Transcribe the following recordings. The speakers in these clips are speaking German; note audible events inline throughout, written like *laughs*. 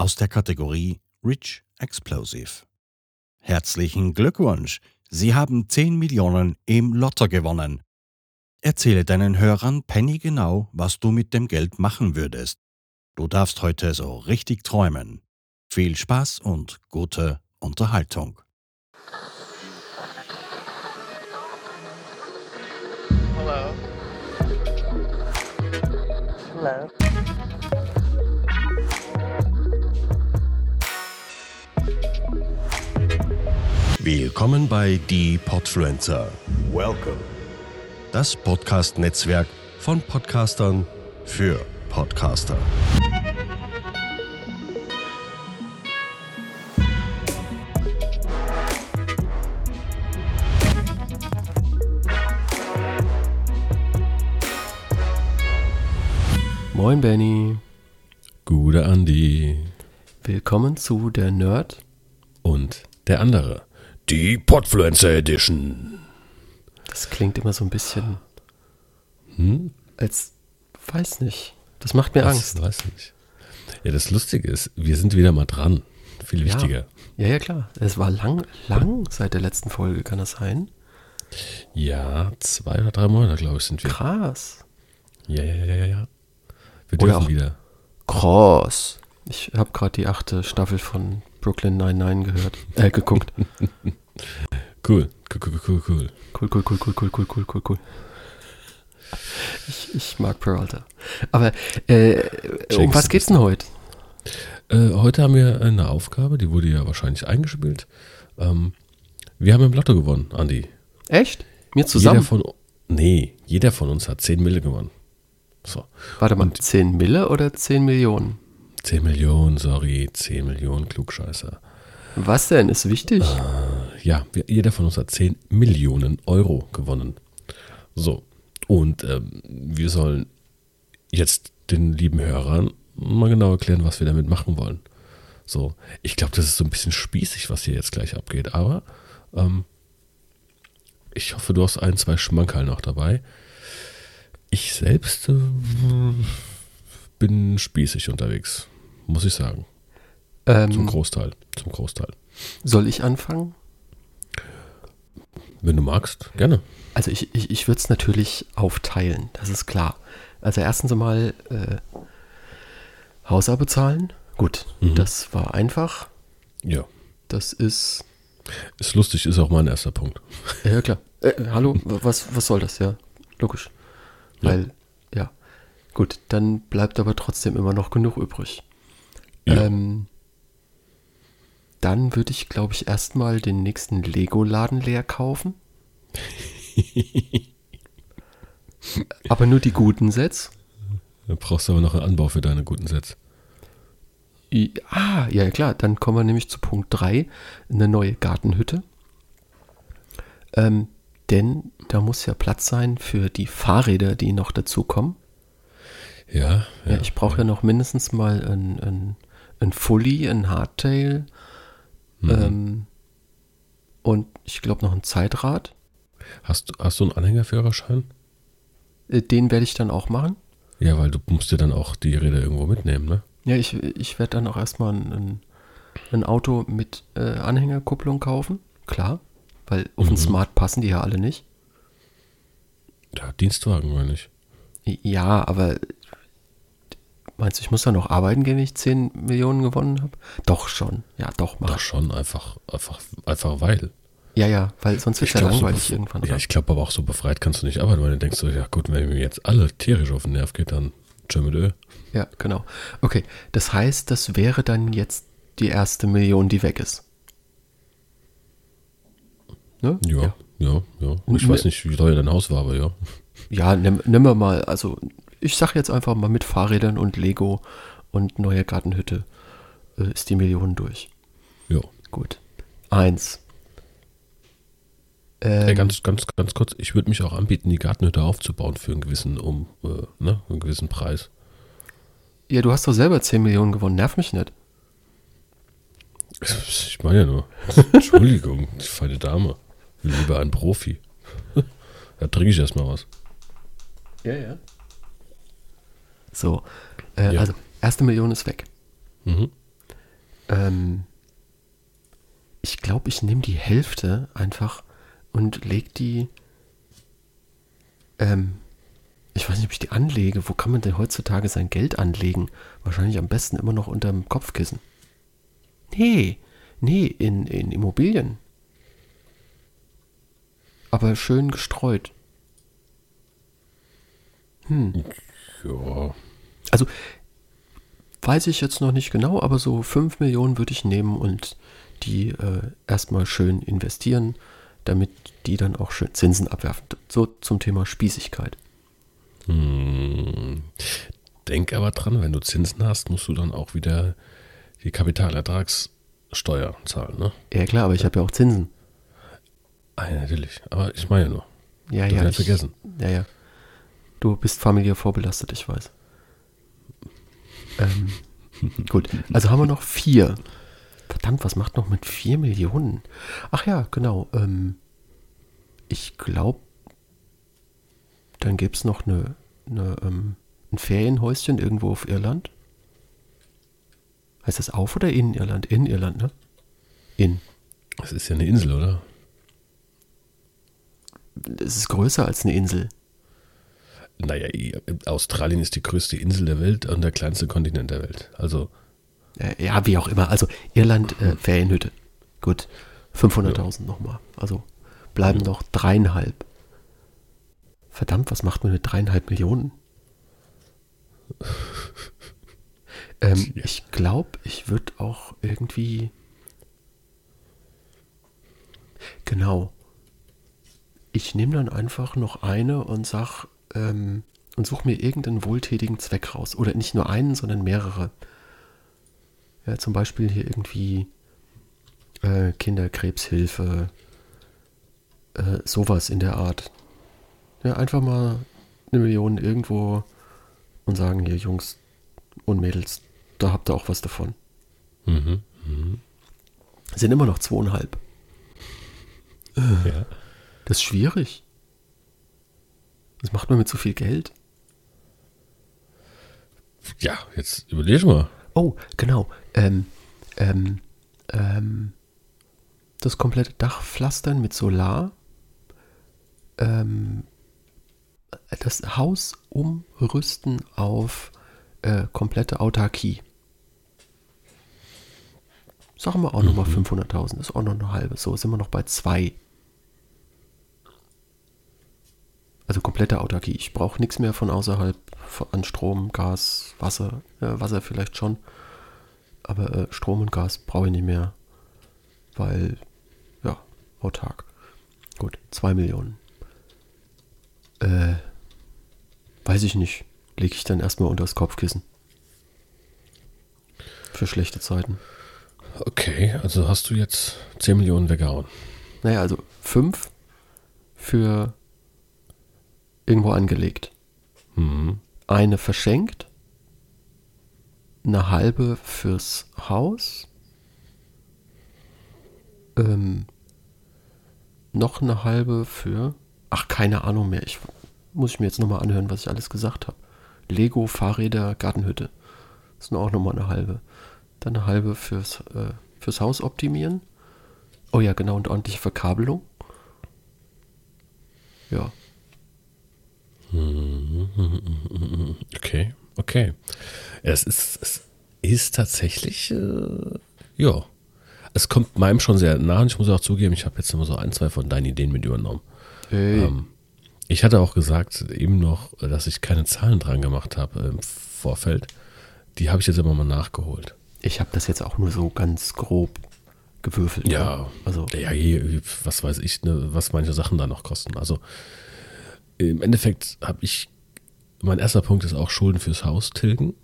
aus der Kategorie Rich Explosive. Herzlichen Glückwunsch! Sie haben 10 Millionen im Lotto gewonnen. Erzähle deinen Hörern pennygenau, was du mit dem Geld machen würdest. Du darfst heute so richtig träumen. Viel Spaß und gute Unterhaltung. Hello. Hello. Willkommen bei Die Podfluencer, Welcome. das Podcast-Netzwerk von Podcastern für Podcaster. Moin Benny, Gute Andi willkommen zu der Nerd. und der andere. Die Podfluencer Edition. Das klingt immer so ein bisschen Hm? als, weiß nicht, das macht mir Was? Angst. Weiß nicht. Ja, das Lustige ist, wir sind wieder mal dran. Viel wichtiger. Ja, ja klar, es war lang, lang seit der letzten Folge, kann das sein? Ja, zwei oder drei Monate, glaube ich, sind wir. Krass. Ja, ja, ja, ja, ja. Wir dürfen wieder. Krass. Ich habe gerade die achte Staffel von Brooklyn 99 gehört, äh, geguckt. *laughs* Cool, cool, cool, cool, cool. Cool, cool, cool, cool, cool, cool, cool, cool, cool. Ich, ich mag Peralta. Aber äh, um was geht's denn heute? Äh, heute haben wir eine Aufgabe, die wurde ja wahrscheinlich eingespielt. Ähm, wir haben im Lotto gewonnen, Andi. Echt? Mir zusammen? Jeder von, nee, jeder von uns hat 10 Mille gewonnen. So. Warte mal, Und- 10 Mille oder 10 Millionen? 10 Millionen, sorry, 10 Millionen Klugscheißer. Was denn? Ist wichtig? Ja, wir, jeder von uns hat 10 Millionen Euro gewonnen. So, und ähm, wir sollen jetzt den lieben Hörern mal genau erklären, was wir damit machen wollen. So, ich glaube, das ist so ein bisschen spießig, was hier jetzt gleich abgeht, aber ähm, ich hoffe, du hast ein, zwei Schmankerl noch dabei. Ich selbst äh, bin spießig unterwegs, muss ich sagen. Zum Ähm, Großteil, zum Großteil. soll ich anfangen? Wenn du magst, gerne. Also ich, ich, ich würde es natürlich aufteilen, das ist klar. Also erstens einmal äh, Hausar bezahlen. Gut, Mhm. das war einfach. Ja. Das ist, Ist lustig, ist auch mein erster Punkt. ja klar. Äh, hallo, was, was soll das? Ja, logisch. Ja. Weil, ja. Gut, dann bleibt aber trotzdem immer noch genug übrig. Ja. Ähm, dann würde ich, glaube ich, erstmal den nächsten Lego-Laden leer kaufen. *laughs* aber nur die guten Sets. Da brauchst du aber noch einen Anbau für deine guten Sets. I- Ah, ja ja, klar, dann kommen wir nämlich zu Punkt 3, eine neue Gartenhütte. Ähm, denn da muss ja Platz sein für die Fahrräder, die noch dazukommen. Ja, Ja, ich brauche ja noch mindestens mal ein, ein, ein Fully, ein Hardtail Mhm. ähm, und ich glaube noch ein Zeitrad. Hast, du- hast du einen Anhängerführerschein? Äh, Den werde ich dann auch machen. Ja, weil du musst dir dann auch die Räder irgendwo mitnehmen, ne? Ja, ich, ich werde dann auch erstmal ein, ein, Auto mit äh, Anhängerkupplung kaufen. Klar, weil auf den Mhm. Smart passen die ja alle nicht. Ja, Dienstwagen, meine ich. Ja, aber meinst du, ich muss da noch arbeiten gehen, wenn ich 10 Millionen gewonnen habe? Doch schon. Ja, doch, mach. Doch schon, einfach, einfach, einfach weil. Ja, ja, weil sonst wird ja glaub, langweilig so, irgendwann. Ja, oder? ich glaube aber auch so befreit kannst du nicht arbeiten, weil du denkst so, ja gut, wenn mir jetzt alle tierisch auf den Nerv geht, dann tschö mit Ö. ja, genau. Okay, das heißt, das wäre dann jetzt die erste Million, die weg ist. Ne? Ja, ja, ja. Und Ich weiß nicht, wie teuer dein Haus war, aber ja. Ja, nimm, nimm wir mal, also ich sag jetzt einfach mal mit Fahrrädern und Lego und neue Gartenhütte äh, ist die Million durch. Ja. Gut. Eins. Ähm, Ey, ganz, ganz, ganz kurz, ich würde mich auch anbieten, die Gartenhütte aufzubauen für einen gewissen, um, äh, ne, einen gewissen Preis. ja, du hast doch selber 10 Millionen gewonnen, nerv mich nicht. Ich meine ja nur, *laughs* Entschuldigung, die feine Dame. Lieber ein Profi. *laughs* Da trinke ich erstmal was. Ja, ja. So, äh, Ja. also erste Million ist weg. Mhm. Ähm, ich glaube, ich nehme die Hälfte einfach und lege die. Ähm, ich weiß nicht, ob ich die anlege. Wo kann man denn heutzutage sein Geld anlegen? Wahrscheinlich am besten immer noch unterm Kopfkissen. Nee, nee, in, in Immobilien. Aber schön gestreut. Hm. Ja. Also, weiß ich jetzt noch nicht genau, aber so 5 Millionen würde ich nehmen und die äh, erstmal schön investieren, damit die dann auch schön Zinsen abwerfen. So zum Thema Spießigkeit. Hm. Denk aber dran, wenn du Zinsen hast, musst du dann auch wieder die Kapitalertragssteuer zahlen, ne? Ja klar, aber ich habe ja auch Zinsen. Ah, ja, natürlich. Aber ich meine ja nur. Ja, Du ja. Ich, vergessen. ja, ja. Du bist familiär vorbelastet, ich weiß. Ähm, *laughs* gut, also haben wir noch vier. Verdammt, was macht noch mit vier Millionen? Ach ja, genau. Ähm, ich glaube, dann gäbe es noch eine, eine, ähm, ein Ferienhäuschen irgendwo auf Irland. Heißt das auf oder in Irland? In Irland, ne? In. Das ist ja eine Insel, oder? Es ist größer als eine Insel. Naja, Australien ist die größte Insel der Welt und der kleinste Kontinent der Welt. Also, Äh, ja, wie auch immer. Also Irland, äh, Ferienhütte. Gut. 500.000 nochmal. Also bleiben noch dreieinhalb. Verdammt, was macht man mit dreieinhalb Millionen? *laughs* ähm, Ja. Ich glaube, ich würde auch irgendwie. Genau. Ich nehme dann einfach noch eine und sag ähm, und suche mir irgendeinen wohltätigen Zweck raus. Oder nicht nur einen, sondern mehrere. Ja, zum Beispiel hier irgendwie äh, Kinderkrebshilfe, äh, sowas in der Art. Ja, einfach mal eine Million irgendwo und sagen hier, Jungs und Mädels, da habt ihr auch was davon. mhm. Sind immer noch zweieinhalb. ja. Das ist schwierig. Was macht man mit so viel Geld? ja, jetzt überleg mal. Oh, genau. Ähm, ähm, ähm, das komplette Dach pflastern mit Solar. Ähm, das Haus umrüsten auf äh, komplette Autarkie. Sagen wir auch nochmal 500.000, ist auch noch eine halbe. So sind wir noch bei zwei. Also komplette Autarkie. Ich brauche nichts mehr von außerhalb an Strom, Gas, Wasser. Äh, Wasser vielleicht schon. Aber äh, Strom und Gas brauche ich nicht mehr. Weil, ja, autark. Gut, 2 Millionen. Äh, weiß ich nicht. Lege ich dann erstmal unter das Kopfkissen. Für schlechte Zeiten. Okay, also hast du jetzt 10 Millionen weggehauen. Naja, also 5 für irgendwo angelegt. Mhm. Eine verschenkt. Eine halbe fürs Haus. Ähm, noch eine halbe für. Ach, keine Ahnung mehr. Ich muss ich mir jetzt nochmal anhören, was ich alles gesagt habe. Lego, Fahrräder, Gartenhütte. Das ist auch nochmal eine halbe. Dann eine halbe fürs, äh, fürs Haus optimieren. Oh ja, genau, und ordentliche Verkabelung. Ja. Okay, okay. Es ist, es ist tatsächlich, äh, ja. Es kommt meinem schon sehr nah und ich muss auch zugeben, ich habe jetzt immer so ein, zwei von deinen Ideen mit übernommen. Hey. Ähm, ich hatte auch gesagt, eben noch, dass ich keine Zahlen dran gemacht habe im Vorfeld. Die habe ich jetzt aber mal nachgeholt. Ich habe das jetzt auch nur so ganz grob gewürfelt. ne? Ja, Also, ja, was weiß ich, ne, was manche Sachen da noch kosten. Also im Endeffekt habe ich, mein erster Punkt ist auch Schulden fürs Haus tilgen,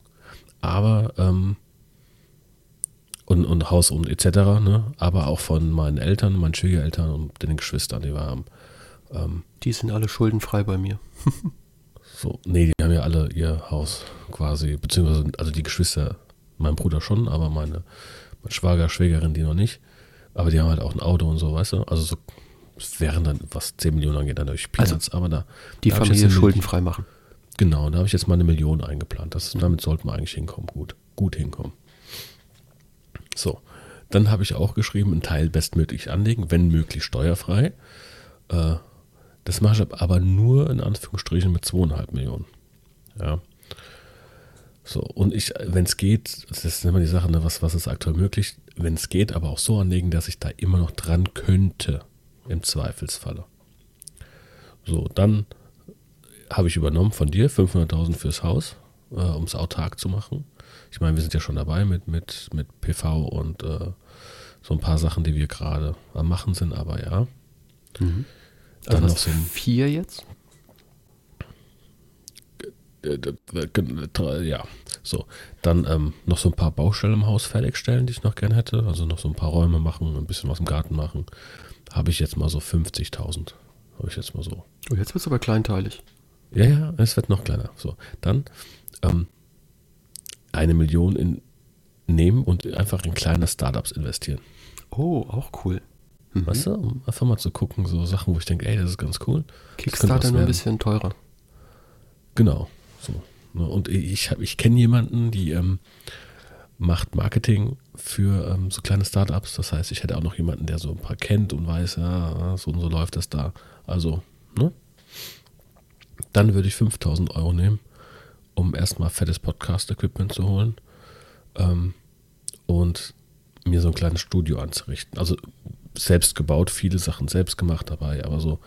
aber ähm, und, und Haus und etc., ne, aber auch von meinen Eltern, meinen Schwiegereltern und den Geschwistern, die wir haben. Ähm, die sind alle schuldenfrei bei mir. *laughs* so, nee, die haben ja alle ihr Haus quasi, beziehungsweise, also die Geschwister, mein Bruder schon, aber meine, mein Schwager, Schwägerin, die noch nicht. Aber die haben halt auch ein Auto und so, weißt du? Also so es wären dann, was 10 Millionen angeht, dann durch Peanuts, aber da. Die Familie schuldenfrei machen. Genau, da habe ich jetzt mal eine Million eingeplant. Das, Damit sollten wir eigentlich hinkommen, gut. Gut hinkommen. So. dann habe ich auch geschrieben, einen Teil bestmöglich anlegen, wenn möglich steuerfrei. Äh, das mache ich aber nur in Anführungsstrichen mit zweieinhalb Millionen. Ja. So, und ich, wenn es geht, das ist immer die Sache, ne, was, was ist aktuell möglich, wenn es geht, aber auch so anlegen, dass ich da immer noch dran könnte, im Zweifelsfalle. So, dann habe ich übernommen von dir 500.000 fürs Haus, äh, um es autark zu machen. Ich meine, wir sind ja schon dabei mit, mit, mit PV und äh, so ein paar Sachen, die wir gerade am Machen sind, aber ja. Mhm. Dann Also noch so vier jetzt? äh, ja, so. Dann ähm, noch so ein paar Baustellen im Haus fertigstellen, die ich noch gerne hätte. Also noch so ein paar Räume machen, ein bisschen was im Garten machen. Habe ich jetzt mal so 50.000. Habe ich jetzt mal so. Oh, jetzt wird es aber kleinteilig. Ja, ja, es wird noch kleiner. So, dann ähm, eine Million in nehmen und einfach in kleine Startups investieren. Oh, auch cool. Mhm. Weißt du, um einfach mal zu gucken, so Sachen, wo ich denke, ey, das ist ganz cool. Kickstarter nur ein bisschen teurer. Genau. So. Ne, Und ich, hab- ich kenne jemanden, die ähm, macht Marketing für ähm, so kleine Startups. Das heißt, ich hätte auch noch jemanden, der so ein paar kennt und weiß, ja, so und so läuft das da. Also, ne? Dann würde ich 5000 Euro nehmen, um erstmal fettes Podcast-Equipment zu holen ähm, und mir so ein kleines Studio anzurichten. Also selbst gebaut, viele Sachen selbst gemacht dabei, aber so,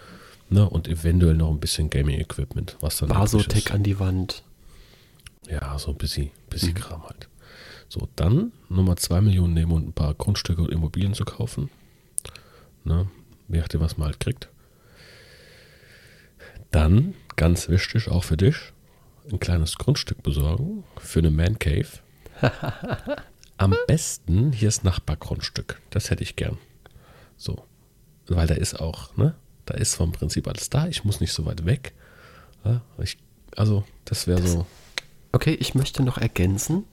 ne? Und eventuell noch ein bisschen Gaming-Equipment, was dann. Basotec an die Wand. Ja, so ein bisschen, bisschen Kram halt. So, dann nochmal 2 Millionen nehmen und ein paar Grundstücke und Immobilien zu kaufen. Ne? Je nachdem, was man halt kriegt. Dann, ganz wichtig, auch für dich, ein kleines Grundstück besorgen für eine Man Cave. *laughs* Am besten hier ist Nachbargrundstück. Das hätte ich gern. So. Weil da ist auch, ne? Da ist vom Prinzip alles da. Ich muss nicht so weit weg. Ja, ich, also, das wäre so. Okay, ich möchte noch ergänzen,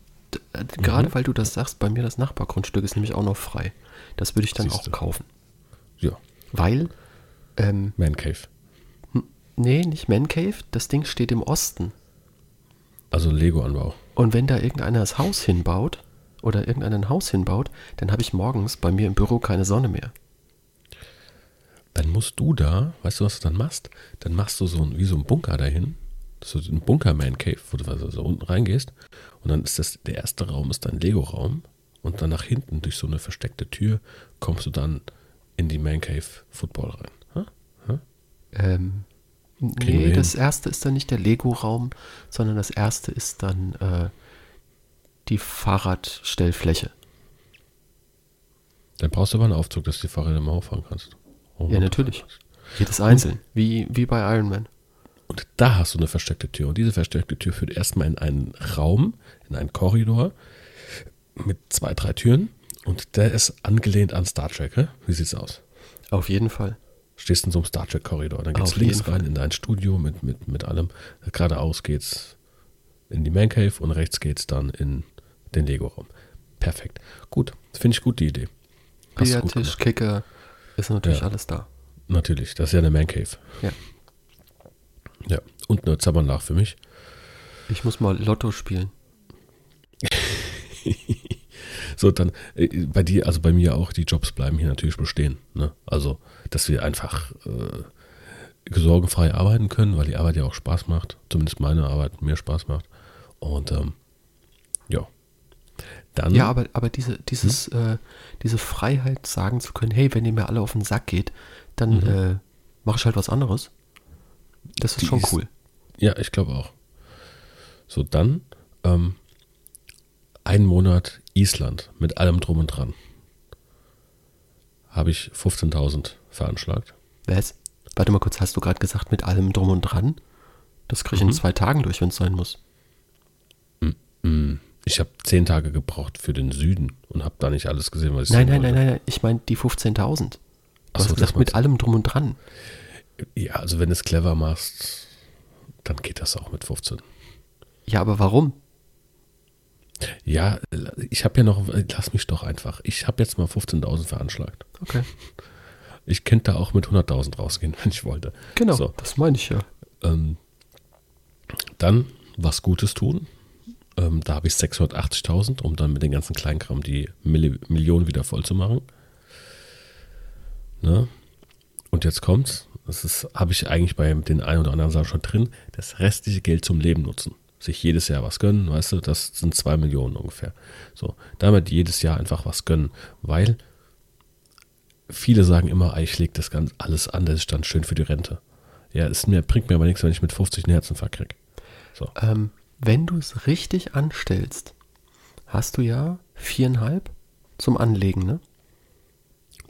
äh, Mhm. gerade weil du das sagst, bei mir das Nachbargrundstück ist nämlich auch noch frei. Das würde ich dann Siehste. auch kaufen. Ja, Weil, ähm, Man Cave. Nee, nicht Man Cave, das Ding steht im Osten. Also Lego-Anbau. Und wenn da irgendeiner das Haus hinbaut oder irgendeiner ein Haus hinbaut, dann habe ich morgens bei mir im Büro keine Sonne mehr. Dann musst du da, weißt du, was du dann machst? Dann machst du so ein, wie so ein Bunker dahin. So ein Bunker-Man-Cave, wo du also so unten reingehst. Und dann ist das, der erste Raum ist dein Lego-Raum. Und dann nach hinten durch so eine versteckte Tür kommst du dann in die Man-Cave Football rein. Ha? Ha? Ähm, nee, das erste ist dann nicht der Lego-Raum, sondern das erste ist dann äh, die Fahrradstellfläche. Dann brauchst du aber einen Aufzug, dass du die Fahrräder mal hochfahren kannst. Oh, Ja, natürlich. Jedes einzeln, wie, wie bei Iron Man. Und da hast du eine versteckte Tür. Und diese versteckte Tür führt erstmal in einen Raum, in einen Korridor mit zwei, drei Türen. Und der ist angelehnt an Star Trek. hä? Wie sieht's aus? Auf jeden Fall. Stehst in so einem Star Trek-Korridor. Dann geht's Auf links rein in dein Studio mit, mit, mit allem. Geradeaus geht's in die Man Cave und rechts geht's dann in den Lego-Raum. Perfekt. Gut. Finde ich gut, die Idee. Billardtisch. Kicker, ist natürlich Ja. alles da. Natürlich. Das ist ja eine Man Cave. Ja. Ja. Und eine Zammernlach für mich. Ich muss mal Lotto spielen. *laughs* So, dann äh, bei dir, also bei mir auch, die Jobs bleiben hier natürlich bestehen. Ne? Also, dass wir einfach äh, sorgenfrei arbeiten können, weil die Arbeit ja auch Spaß macht. Zumindest meine Arbeit mir Spaß macht. Und ähm, ja. Dann, Ja, aber, aber diese, dieses, äh, diese Freiheit sagen zu können, hey, wenn ihr mir alle auf den Sack geht, dann Mhm. äh, mache ich halt was anderes. Das ist Die schon ist- cool. ja, ich glaube auch. So, dann ähm, ein Monat Island mit allem drum und dran. Habe ich 15.000 veranschlagt. Was? Warte mal kurz, hast du gerade gesagt, mit allem drum und dran? Das kriege ich Mhm. in zwei Tagen durch, wenn es sein muss. Mm, Ich habe zehn Tage gebraucht für den Süden und habe da nicht alles gesehen, was ich Nein, nein, nein, nein, nein, ich meine die 15.000. Du Ach so, hast das gesagt, mit allem drum und dran. Ja, also wenn du es clever machst, dann geht das auch mit 15. Ja, aber warum? Ja, ich habe ja noch, lass mich doch einfach. Ich habe jetzt mal 15.000 veranschlagt. Okay. Ich könnte da auch mit 100.000 rausgehen, *laughs* wenn ich wollte. Genau, So, das meine ich ja. ähm, dann was Gutes tun. Ähm, da habe ich 680.000, um dann mit den ganzen Kleinkram die Milli Million wieder voll zu machen. Ne? Und jetzt kommt's. Das habe ich eigentlich bei den einen oder anderen Sachen schon drin. Das restliche Geld zum Leben nutzen. Sich jedes Jahr was gönnen, weißt du, das sind zwei Millionen ungefähr. So, damit jedes Jahr einfach was gönnen, weil viele sagen immer, ich lege das ganz alles an, das ist dann schön für die Rente. Ja, es mir, bringt mir aber nichts, wenn ich mit 50 einen Herzinfarkt kriege. So. Ähm, wenn du es richtig anstellst, hast du ja viereinhalb zum Anlegen, ne?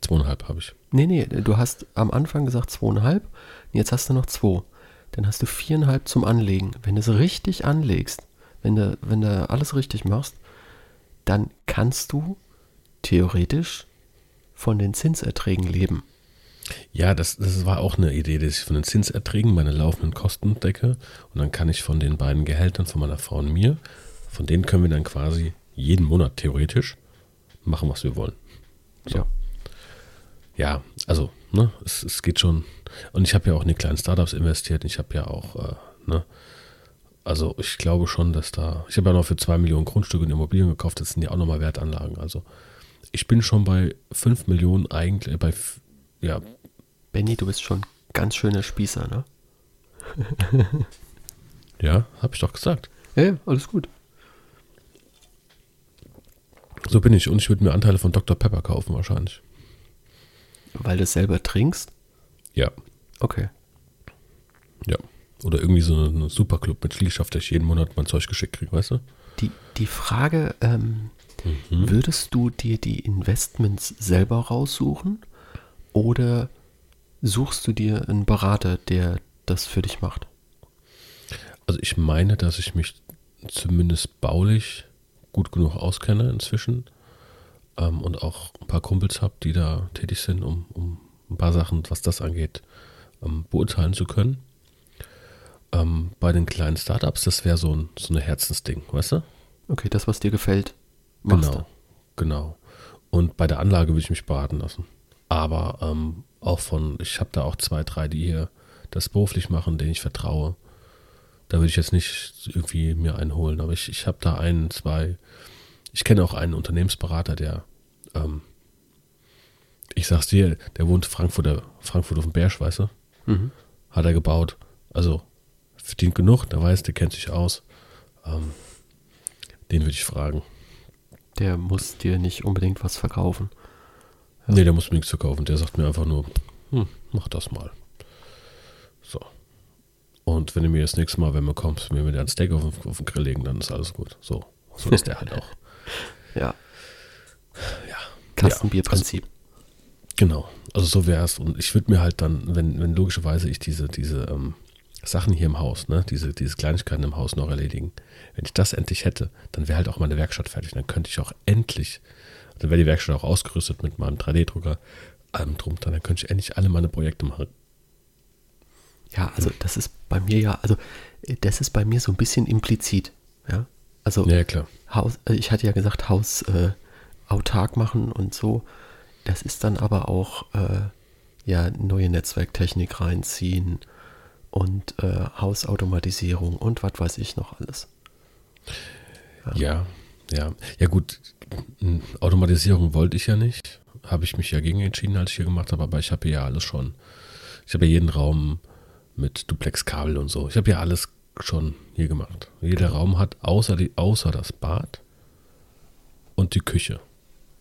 Zweieinhalb habe ich. Nee, nee, du hast am Anfang gesagt zweieinhalb, jetzt hast du noch zwei. Dann hast du viereinhalb zum Anlegen. Wenn du es richtig anlegst, wenn du, wenn du alles richtig machst, dann kannst du theoretisch von den Zinserträgen leben. Ja, das, das war auch eine Idee, dass ich von den Zinserträgen meine laufenden Kosten decke und dann kann ich von den beiden Gehältern von meiner Frau und mir, von denen können wir dann quasi jeden Monat theoretisch machen, was wir wollen. So. Ja. Ja, also, ne, es, es geht schon. Und ich habe ja auch in die kleinen Startups investiert. Ich habe ja auch, äh, ne, also ich glaube schon, dass da, ich habe ja noch für zwei Millionen Grundstücke und Immobilien gekauft, das sind ja auch nochmal Wertanlagen. Also ich bin schon bei fünf Millionen eigentlich, äh, bei, ja, Benny, du bist schon ganz schöner Spießer, ne? *laughs* ja, habe ich doch gesagt. Ja, ja, alles gut. So bin ich und ich würde mir Anteile von Dr. Pepper kaufen wahrscheinlich. Weil du es selber trinkst? Ja, Okay. ja. Oder irgendwie so eine, eine Superclub mit Schließschaft, dass ich jeden Monat mein Zeug geschickt kriege, weißt du? Die, die Frage, ähm, würdest du dir die Investments selber raussuchen oder suchst du dir einen Berater, der das für dich macht? Also ich meine, dass ich mich zumindest baulich gut genug auskenne inzwischen ähm, und auch ein paar Kumpels habe, die da tätig sind, um, um ein paar Sachen, was das angeht, ähm, beurteilen zu können. Ähm, bei den kleinen Startups, das wäre so, ein, so eine Herzensding, weißt du? Okay, das, was dir gefällt, machst Genau, genau. Und bei der Anlage würde ich mich beraten lassen. Aber ähm, auch von, ich habe da auch zwei, drei, die hier das beruflich machen, denen ich vertraue. Da würde ich jetzt nicht irgendwie mir einholen, aber ich, ich habe da einen, zwei. Ich kenne auch einen Unternehmensberater, der, ähm, ich sag's dir, der wohnt Frankfurt, Frankfurt auf dem Berg, weißt du? Mhm. Hat er gebaut. Also verdient genug, der weiß, der kennt sich aus. Ähm, den würde ich fragen. Der muss dir nicht unbedingt was verkaufen. Nee, der muss mir nichts verkaufen. Der sagt mir einfach nur, hm, mach das mal. So. Und wenn du mir das nächste Mal, wenn du kommst, mir wieder ein Steak auf, den- auf den Grill legen, dann ist alles gut. So. So ist der halt *laughs* auch. Ja. Ja. Kastenbierprinzip. Genau. Also so wäre es. Und ich würde mir halt dann, wenn, wenn logischerweise ich diese, diese ähm, Sachen hier im Haus, ne, diese, diese Kleinigkeiten im Haus noch erledigen, wenn ich das endlich hätte, dann wäre halt auch meine Werkstatt fertig. Dann könnte ich auch endlich, dann wäre die Werkstatt auch ausgerüstet mit meinem 3D-Drucker, allem drum, dann könnte ich endlich alle meine Projekte machen. Ja, also das ist bei mir ja, also äh, das ist bei mir so ein bisschen implizit. Ja, also Ja, klar. Haus, äh, ich hatte ja gesagt, Haus äh, autark machen und so. Das ist dann aber auch äh, ja neue Netzwerktechnik reinziehen und äh, Hausautomatisierung und was weiß ich noch alles. Ja, ja. Ja gut, Automatisierung wollte ich ja nicht. Habe ich mich ja gegen entschieden, als ich hier gemacht habe, aber ich habe ja alles schon. Ich habe ja jeden Raum mit Duplex-Kabel und so. Ich habe ja alles schon hier gemacht. Jeder Raum hat außer, die, außer das Bad und die Küche.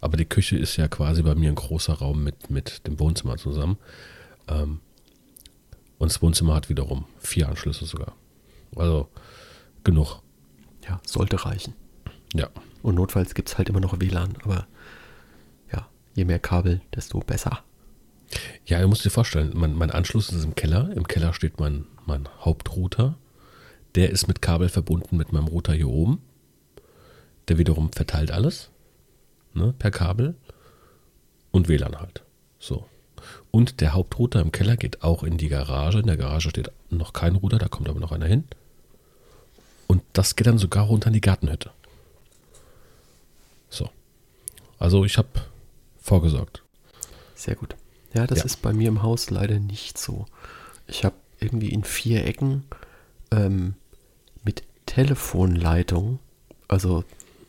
Aber die Küche ist ja quasi bei mir ein großer Raum mit, mit dem Wohnzimmer zusammen. Ähm, und das Wohnzimmer hat wiederum vier Anschlüsse sogar. Also genug. Ja, sollte reichen. Ja. Und notfalls gibt es halt immer noch WLAN, aber ja, je mehr Kabel, desto besser. Ja, du musst dir vorstellen, mein, mein Anschluss ist im Keller. Im Keller steht mein, mein Hauptrouter. Der ist mit Kabel verbunden mit meinem Router hier oben. Der wiederum verteilt alles ne, per Kabel und WLAN halt. So. Und der Hauptrouter im Keller geht auch in die Garage. In der Garage steht noch kein Router, da kommt aber noch einer hin. Und das geht dann sogar runter in die Gartenhütte. So. Also ich habe vorgesorgt. Sehr gut. Ja, das Ja. ist bei mir im Haus leider nicht so. Ich habe irgendwie in vier Ecken ähm, mit Telefonleitung Also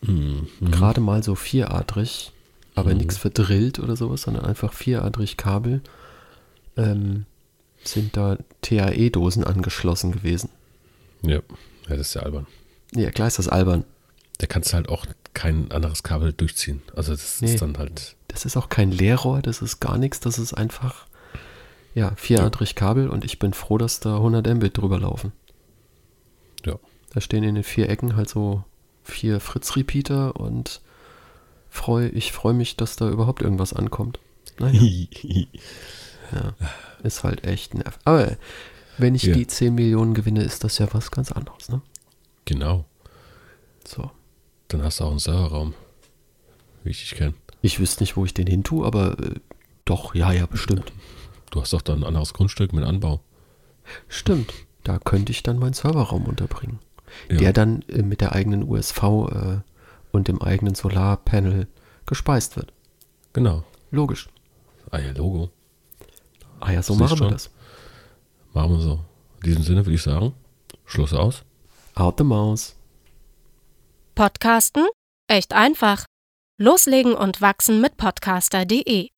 Mhm. gerade mal so vieradrig, aber Mhm. nichts verdrillt oder sowas, sondern einfach vieradrig Kabel, ähm, sind da TAE-Dosen angeschlossen gewesen. Ja. ja, das ist ja albern. Ja, klar ist das albern. Da kannst du halt auch kein anderes Kabel durchziehen. Also das Nee. ist dann halt, Das ist auch kein Leerrohr, das ist gar nichts, das ist einfach, ja, vieradrig Kabel und ich bin froh, dass da 100 Mbit drüber laufen. ja. Da stehen in den vier Ecken halt so vier Fritz-Repeater und freu, ich freue mich, dass da überhaupt irgendwas ankommt. Naja, *laughs* ja, ist halt echt nervig. Aber wenn ich Ja. die 10 Millionen gewinne, ist das ja was ganz anderes, ne? genau. So. Dann hast du auch einen Serverraum. Wie ich dich kenne. Ich wüsste nicht, wo ich den hin tue, aber äh, doch, ja, ja, bestimmt. Du hast doch dann ein anderes Grundstück mit Anbau. Stimmt. Da könnte ich dann meinen Serverraum unterbringen. Ja. Der dann äh, mit der eigenen USV äh, und dem eigenen Solarpanel gespeist wird. Genau. Logisch. Ah ja, Logo. Ah ja, so Siehst machen wir schon. das. Machen wir so. In diesem Sinne würde ich sagen, Schluss aus. Out the Maus. Podcasten? Echt einfach. Loslegen und wachsen mit podcaster.de